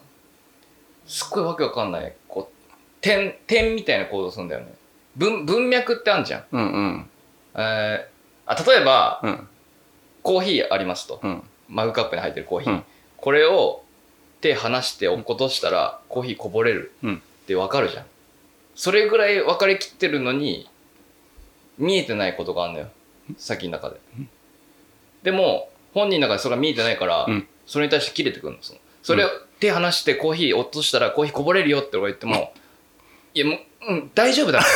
すっごいわけわかんないこう点点みたいな行動するんだよね。文文脈ってあるじゃん、うんうん。えーあ例えばうんコーヒーありますと。うん。マグカップに入ってるコーヒー、うん。これを手離して落っことしたらコーヒーこぼれるうん。ってわかるじゃん。それぐらい分かりきってるのに見えてないことがあるのよ。先の中で。でも本人の中でそれが見えてないから、うん。それに対して切れてくるの。そのそれを手離してコーヒー落としたらコーヒーこぼれるよって俺言っても、いやもう、うん、大丈夫だ。わか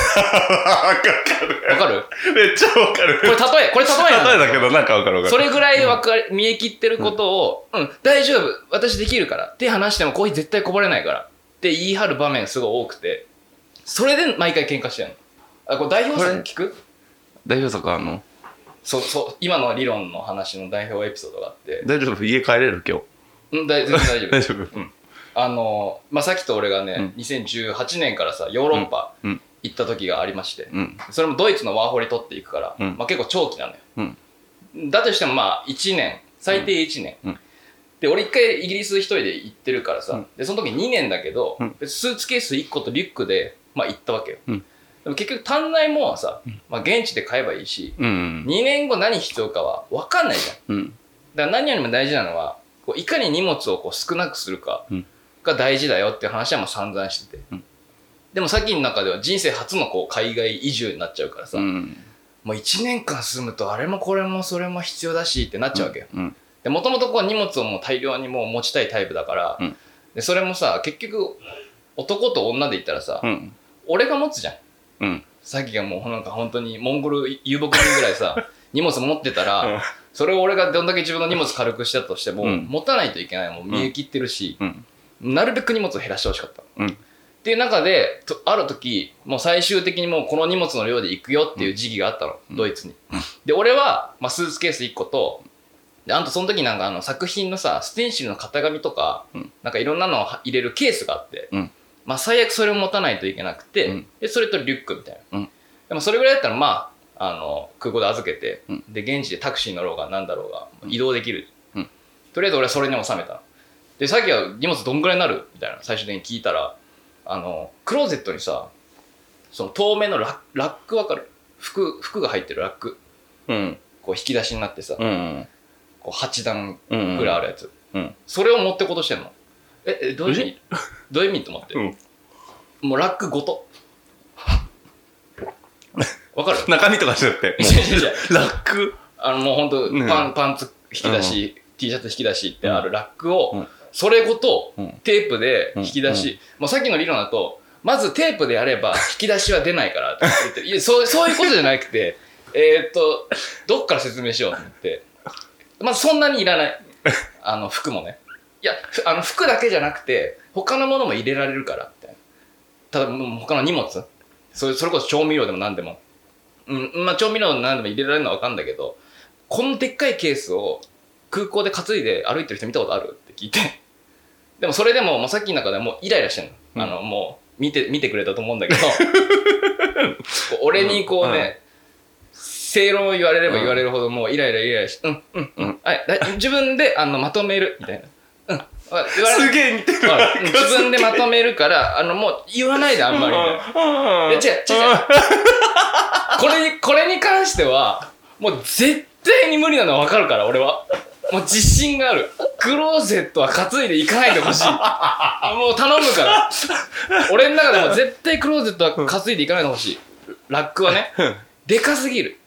る。わかる？めっちゃわかる。これ例えこれ例え例えだけどなんかわかるわかる。それぐらいわかり見え切ってることを、うん、大丈夫、私できるから、手離してもコーヒー絶対こぼれないから。って言い張る場面すごい多くて、それで毎回喧嘩してるの。あ、これ代表作聞く？大丈夫かあの？そう、そう、今の理論の話の代表エピソードがあって、大丈夫？家帰れる？今日。うん、大全然大丈夫。大丈夫あの、まあ、さっきと俺がね、うん。2018年からさ、ヨーロッパうん。行った時がありまして、うん。それもドイツのワーホリ取っていくから、うん。まあ、結構長期なのよ。うん。だとしてもまあ1年、最低1年。うん。で、俺一回イギリス一人で行ってるからさ、うん。で、その時2年だけど、スーツケース1個とリュックで、まあ行ったわけよ。うん。でも結局足んないもんはさ、うん。まあ現地で買えばいいし、うん2年後何必要かは分かんないじゃん。うん。だから何よりも大事なのは、こういかに荷物をこう少なくするか。うんが大事だよっていう話はもう散々してて。うん。でもさっきの中では人生初のこう海外移住になっちゃうからさ、うん。もう1年間住むとあれもこれもそれも必要だしってなっちゃうわけよ。うん。で、もともとこう荷物をもう大量にもう持ちたいタイプだから、うん。で、それもさ、結局男と女で言ったらさ、うん。俺が持つじゃん。うん。さっきがもうなんか本当にモンゴル遊牧民ぐらいさ、荷物持ってたら、うん。それを俺がどんだけ自分の荷物軽くしたとしても、うん。持たないといけない。もう見え切ってるし、うんなるべく荷物を減らしてほしかった。うん。っていう中で、とある時、もう最終的にもうこの荷物の量で行くよっていう時期があったの、うん。ドイツに。で、俺は、まあ、スーツケース1個と、で、あとその時なんかあの作品のさ、ステンシルの型紙とか、うん。なんかいろんなのを入れるケースがあって、うん。まあ最悪それを持たないといけなくて、うん。で、それとリュックみたいな。うん。でもそれぐらいだったらまあ、あの、空港で預けて、うん。で、現地でタクシー乗ろうがなんだろうが、移動できる。うん。とりあえず俺はそれに収めたの。で、さっきは荷物どんぐらいになる？みたいな、最終的に聞いたら、あの、クローゼットにさ、その透明のラックラックわかる？服、服が入ってるラック。うん。こう引き出しになってさ、うんこう8段うんぐらいあるやつ。うんそれを持ってこうとしてんの？え、えどういう意味？どういう意味と思って？うん。もうラックごと。わかる？中身とかじゃなくてラック。あのもうほんとうん。パン、パンツ引き出し、T シャツ引き出しってあるラックを、うんそれごとうんテープで引き出し、もうさっきの理論だと、まずテープでやれば引き出しは出ないからって言ってるいやそうそういうことじゃなくて、えーっと、どっから説明しようと思って、まずそんなにいらない。あの服もね。いや、ふあの服だけじゃなくて、他のものも入れられるから、みたいな。ただ、もう他の荷物？それそれこそ調味料でも何でも。うん、まあ調味料何でも入れられるのは分かるんだけど、このでっかいケースを空港で担いで歩いてる人見たことある？って聞いて。でもそれでも、もうさっきの中でもうイライラしてんの。うん。あの、もう見て、見てくれたと思うんだけど、俺にこうね、正論を言われれば言われるほどもうイライライライラして、うん、うん、うん、はい、だ自分であのまとめる、みたいな。うん。あ言われすげえ似てる。はい自分でまとめるから、あの、もう言わないであんまりいや違う違う違う。これに、これに関しては、もう絶対に無理なのはわかるから、俺は。もう自信がある。クローゼットは担いでいかないでほしい。もう頼むから。俺の中でも絶対クローゼットは担いでいかないでほしい。ラックはね、でかすぎる。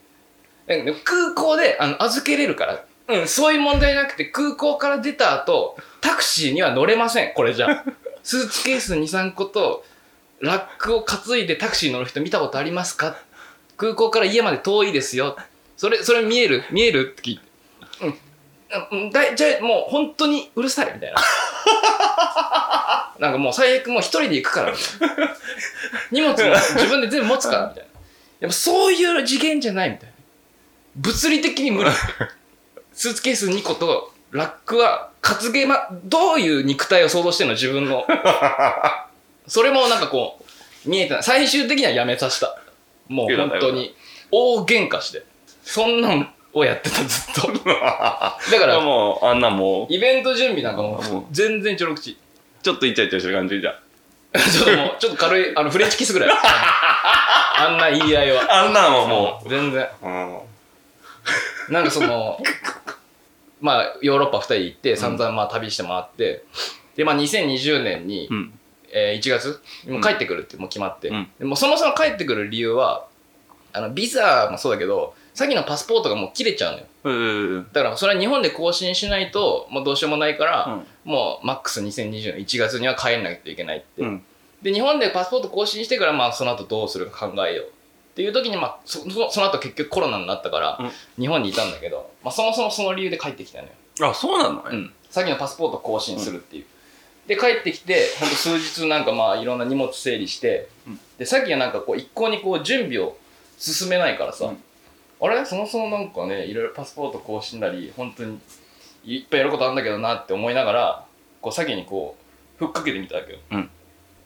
空港であの預けれるから。うん、そういう問題なくて、空港から出た後、タクシーには乗れません、これじゃ。スーツケース2、3個と、ラックを担いでタクシー乗る人見たことありますか？空港から家まで遠いですよ。それ、それ見える？見える？って聞いて。だいじゃあもう本当にうるさいみたいな。なんかもう最悪もう一人で行くからみたいな。荷物も自分で全部持つからみたいな。でもそういう次元じゃないみたいな。物理的に無理。スーツケース2個とラックは担げま、どういう肉体を想像してんの？自分の。それもなんかこう、見えてない。最終的にはやめさせた。もう本当に。大喧嘩して。そんなんをやってた、ずっと。だから、もうあんなもイベント準備なんかももうう全然ちょろ口。ちょっとイチャイチャしてる感じじゃん。ちょっともう ちょっと軽いあのフレンチキスぐらい あんな言い合いはあんなんはもう全然う。うん。なんかそのまあヨーロッパ2人行って散々まあ旅して回って、でまあ2020年に、うん。えー1月もう帰ってくるってもう決まって、うんでもうそもそも帰ってくる理由はあのビザもそうだけどさっきのパスポートがもう切れちゃうのよ。うん。だからそれは日本で更新しないともうどうしようもないから、うん。もうマックス2020年1月には帰んなきゃいけないって、うん。で日本でパスポート更新してからまあその後どうするか考えようっていう時にまあそそその後結局コロナになったから、うん。日本にいたんだけど、まあ、そもそもその理由で帰ってきたのよ、あ、そうなのね。うん、さっきのパスポート更新するっていう、で帰ってきてほんと数日なんかまあいろんな荷物整理して、うん。でさっきはなんかこう一向にこう準備を進めないからさ、うんあれ？そもそもなんかねいろいろパスポート更新なり本当にいっぱいやることあるんだけどなって思いながらこう先にこうふっかけてみたわけよ、うん。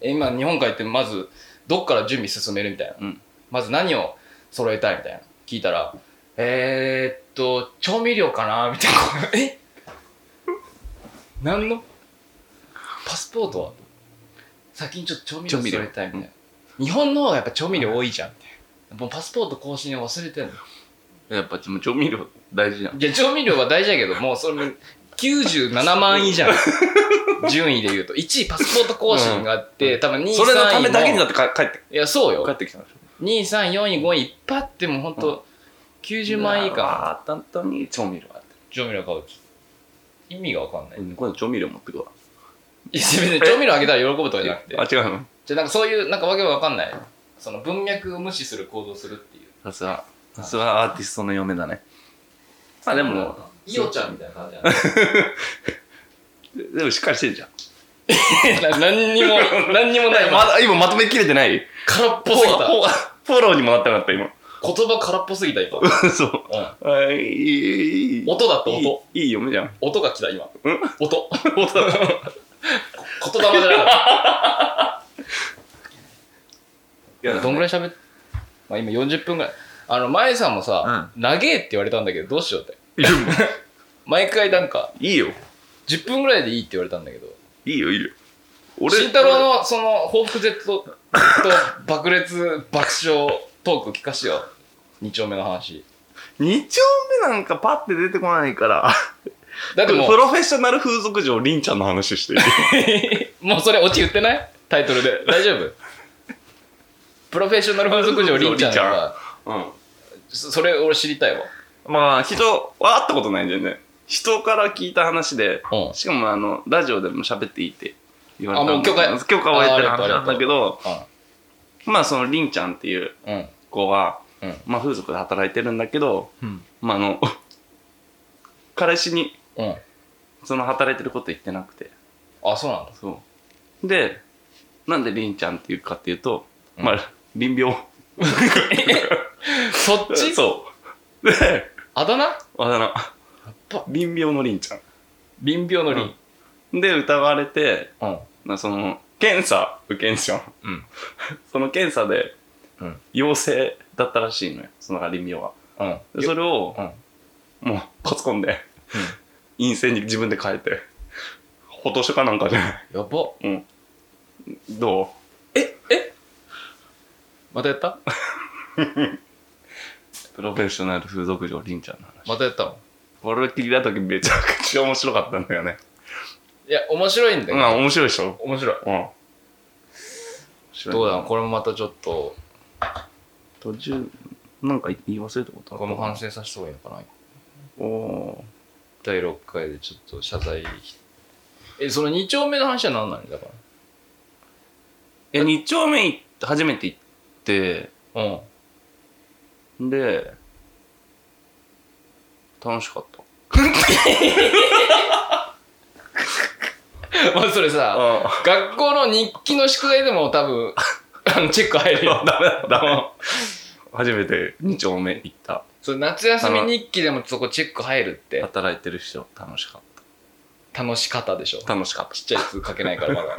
え今日本帰ってまずどっから準備進めるみたいな、うん。まず何を揃えたいみたいな。聞いたらえー、っと調味料かなみたいな。え？何の？パスポートは？先にちょっと調味料揃えたいみたいな、日本の方がやっぱ調味料多いじゃん。みたいなもうパスポート更新を忘れてんのやっぱでも調味料大事じゃん。いや調味料は大事だけど もうそれ97万位じゃん順位で言うと1位パスポート更新があって、多分2位それのためだけに3位もなってか帰って、いやそうよ。帰ってきたんでしょ。2位3位4位5位いっぱいあっても本当、90万位以下。あ本当に調味料あって。調味料買う意味が分かんない、うん、今度調味料持ってくわ。いや別に調味料あげたら喜ぶとかじゃなくて。あ、違うの？じゃあなんかそういうなんかわけわかんない。その文脈を無視する行動をするっていう。さすが、さすがアーティストの嫁だね。まあでも、イオちゃんみたいな感じじゃないでもしっかりしてるじゃん。な何にも 何にもない。まだ今まとめきれてない？空っぽすぎた。フォローにもなってなかった今。言葉空っぽすぎた今、そう。うん、あいいいい音だった音。いいいい嫁じゃん。音が来た今。うん？音。音だ。った言霊じゃなかったどんぐらい喋っまあ今40分ぐらいあの前さんもさ、長えって言われたんだけどどうしようって。毎回なんかいいよ。10分ぐらいでいいって言われたんだけど。いいよ、いいよ。俺慎太郎のその報復 Z と爆裂爆笑トーク聞かしてよ。2丁目の話。二丁目なんかパッて出てこないから。だってもプロフェッショナル風俗嬢りんちゃんの話してる。う もうそれオチ言ってない？タイトルで。大丈夫？プロフェッショナル風俗嬢りんちゃんがうん。そそれ俺知りたいわまあ、人は会ったことないんだよね。人から聞いた話で、うんしかもあの、ラジオでも喋っていいって言われたあもう許可許可を得てる話あありがとうなんだけど、まあそのりんちゃんっていううんうん子は、うんまあ風俗で働いてるんだけど、うんまああの、彼氏にうんその働いてること言ってなくて、あそうなんだそう。で、なんでりんちゃんっていうかっていうと、うんまあ、臨病。そっち？そう。で、あだ名？やあだ名、っぱ。臨病のりんちゃ臨病の臨ん。で、疑われて、うん。まあ、その、検査受けんじゃん。うん。その検査でうん。陽性だったらしいのよ、その臨病は。うん。でそれをう、ん。もう、パソコンで、陰性に自分で変えて、フォトショかなんかで、やば。うん。どまたやった？う プロフェッショナル風俗嬢りんちゃんの話。またやったの？俺聞いた時めちゃくちゃ面白かったんだよね。いや面白いんだけどまあ面白いでしょ？面白い。うん。面白いどうだ？ろうこれもまたちょっと。途中、なんか言い忘れたことあこれも反省させた方がいいのかな？おお第6回でちょっと謝罪えその2丁目の話は何なのだかー。え、二丁目行って、初めて行っうんで、楽しかった。まあそれさあ学校の日記の宿題でも多分 あのチェック入るよ ダメだ、ダメ。初めて二丁目行った。それ夏休み日記でもそこチェック入るって働いてる人、楽しかっ楽しかったでしょた。楽しかっちっちゃいやつ書けないからまだ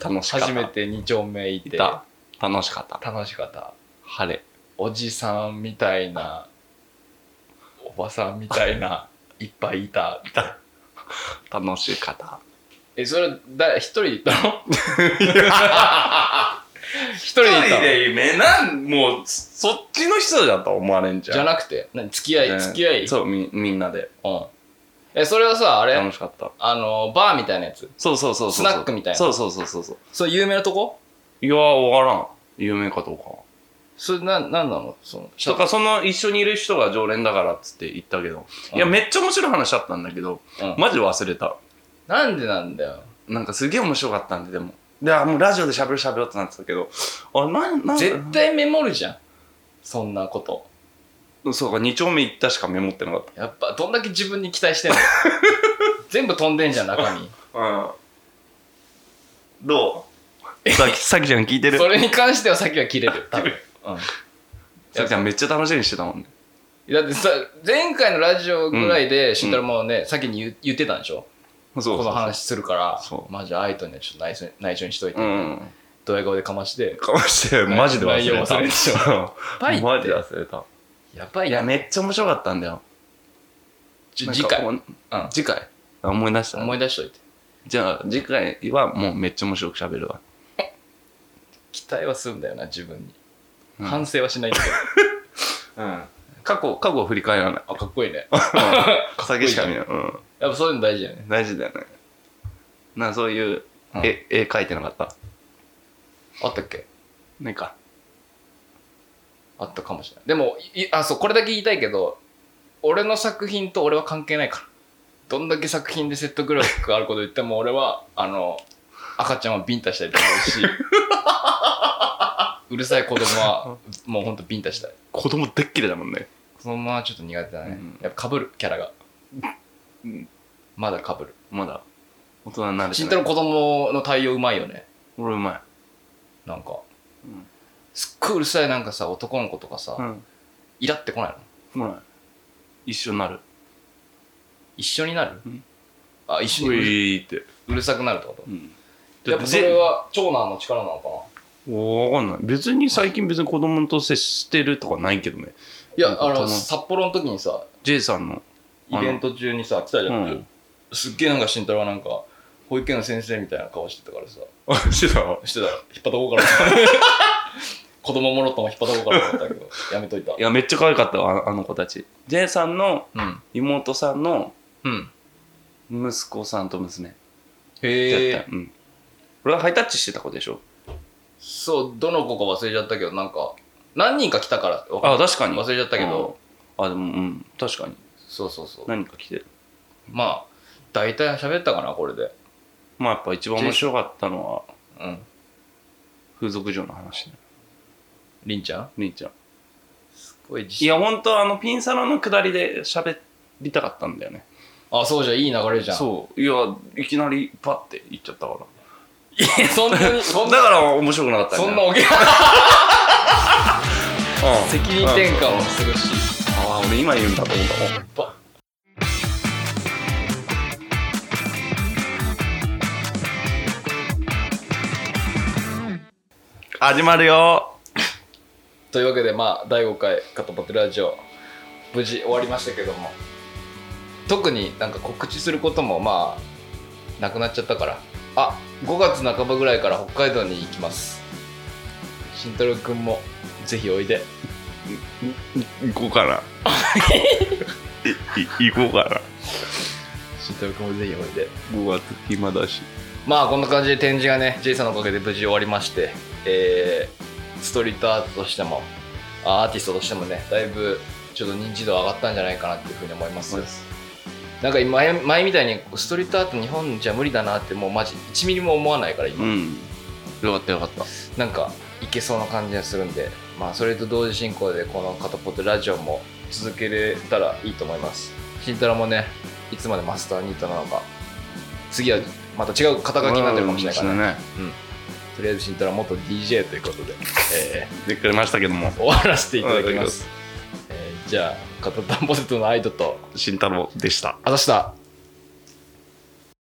た。楽しかった。初めて2丁目行って。楽しかった。楽しかった。晴れ。おじさんみたいなおばさんみたいな いっぱいいた。楽しかった。えそれだ一人で行ったの？一人で行ったのでめなんもうそっちの人だと思われんじゃん。じゃなくて？何？付き合い、うん。付き合い？そうみみんなで。うん。えそれはさあれ？楽しかった。あのバーみたいなやつ？そうそうそうそうスナックみたいな。そうそうそうそうそう。そう有名なとこ？いやわからん。有名かどうかは。それななんなの？そのとかその一緒にいる人が常連だからっつって言ったけど。いやうんめっちゃ面白い話あったんだけどうん。マジ忘れた。なんでなんだよ？なんかすげえ面白かったんででも。であもうラジオで喋る喋るってなってたけど。あなんなん絶対メモるじゃん。そんなこと。そうか2丁目行ったしかメモってなかっやっぱどんだけ自分に期待してんの？全部飛んでんじゃん中身。たうん。どう？さき さきちゃん聞いてる。それに関してはさっきは切れる。多分、うん、さきちゃんめっちゃ楽しみにしてたもんね。だってさ前回のラジオぐらいで慎太郎もね、先に言言ってたんでしょ？そうそうこの話するから。そう。マジアイトにはちょっと内緒内緒にしといて、うん。ドヤ顔でかまして。かましてマジで忘内容れた忘れるでしょょばいって。マジで忘れた。やばいいやめっちゃ面白かったんだよ。次回、おうん、次回。あ思い出した。思い出しといて。じゃあ次回はもうめっちゃ面白く喋るわ期待はするんだよな自分に、うん。反省はしないんだけど。うん。過去過去を振り返らない。あかっこいいね。酒しか見ない、うん、やっぱそういうの大事だよね。大事だよね。なんかそういううん。絵,、絵描いてなかった？あったっけ？ないか。あったかもしれない。でもいあそうこれだけ言いたいけど俺の作品と俺は関係ないから。どんだけ作品で説得力があること言っても俺はあの赤ちゃんはビンタしたいと思うし うるさい子供はもうほんとビンタしたい。子供でっきりだもんね。そのままちょっと苦手だね、うん。やっぱかぶるキャラが、うん。まだかぶる。まだ。大人になれて慎ない太郎子供の対応うまいよね。俺うまい。なんか、うん。すっごいうるさいなんかさ男の子とかさ、うん。イラってこないの？うまい。一緒になる。一緒になる、うん。あ一緒うにいって、うるさくなるってこと？うん、やっぱそれは長男の力なのかな？わかんない。別に最近別に子供と接してるとかないけどね。いやあの札幌の時にさ J さんのイベント中にさ来たじゃん、うん。すっげえなんか慎太郎はなんか保育園の先生みたいな顔してたからさ。あしてた？してた。ら引っ張ったこうから。子供もろとも引っ張ったこうからだったけど。やめといた。いやめっちゃ可愛かったわああの子たち。J さんのうん。妹さんのうん。息子さんと娘。へえうん俺はハイタッチしてた子でしょ？そうどの子か忘れちゃったけどなんか何人か来たからあ確かに。忘れちゃったけど、あでもうん。確かに。そうそうそう。何か来てる。まあ大体喋ったかなこれで。まあやっぱ一番面白かったのはうん。風俗嬢の話ね。りんちゃん？りんちゃん。すごい自信。いや本当あのピンサロの下りで喋りたかったんだよね。あそうじゃん。いい流れじゃん。そう。いやいきなりパッて行っちゃったからいやそんなにそんなだから面白くなかったそんなおげうん。責任転換をするし。ああ俺今言うんだと思った。もんば始まるよ。というわけでまあ第5回「カットパテラジオ」無事終わりましたけども。特になんか告知することもまあなくなっちゃったから。あ5月半ばぐらいから北海道に行きます。慎太郎君もぜひおいで。行こうかな。行こうかな。慎太郎君もぜひおいで。5月暇だし。まあこんな感じで展示がね J さんのおかげで無事終わりまして、えーストリートアートとしてもあアーティストとしてもねだいぶちょっと認知度上がったんじゃないかなっていうふうに思いますなんか今前前みたいにストリートアート日本じゃ無理だなってもうマジ1ミリも思わないから今、うん。よかったよかった。なんかいけそうな感じがするんでまあそれと同時進行でこの「カタポットラジオ」も続けれたらいいと思います。慎太郎もねいつまでマスターニートなのか。次はまた違う肩書きになってるかもしれないからね、ね。うん、とりあえず慎太郎は元 DJ ということで、えでくれましたけども。ー終わらせていただきます、えーじゃあ片田ポテトのアイドと。慎太郎でした。あざした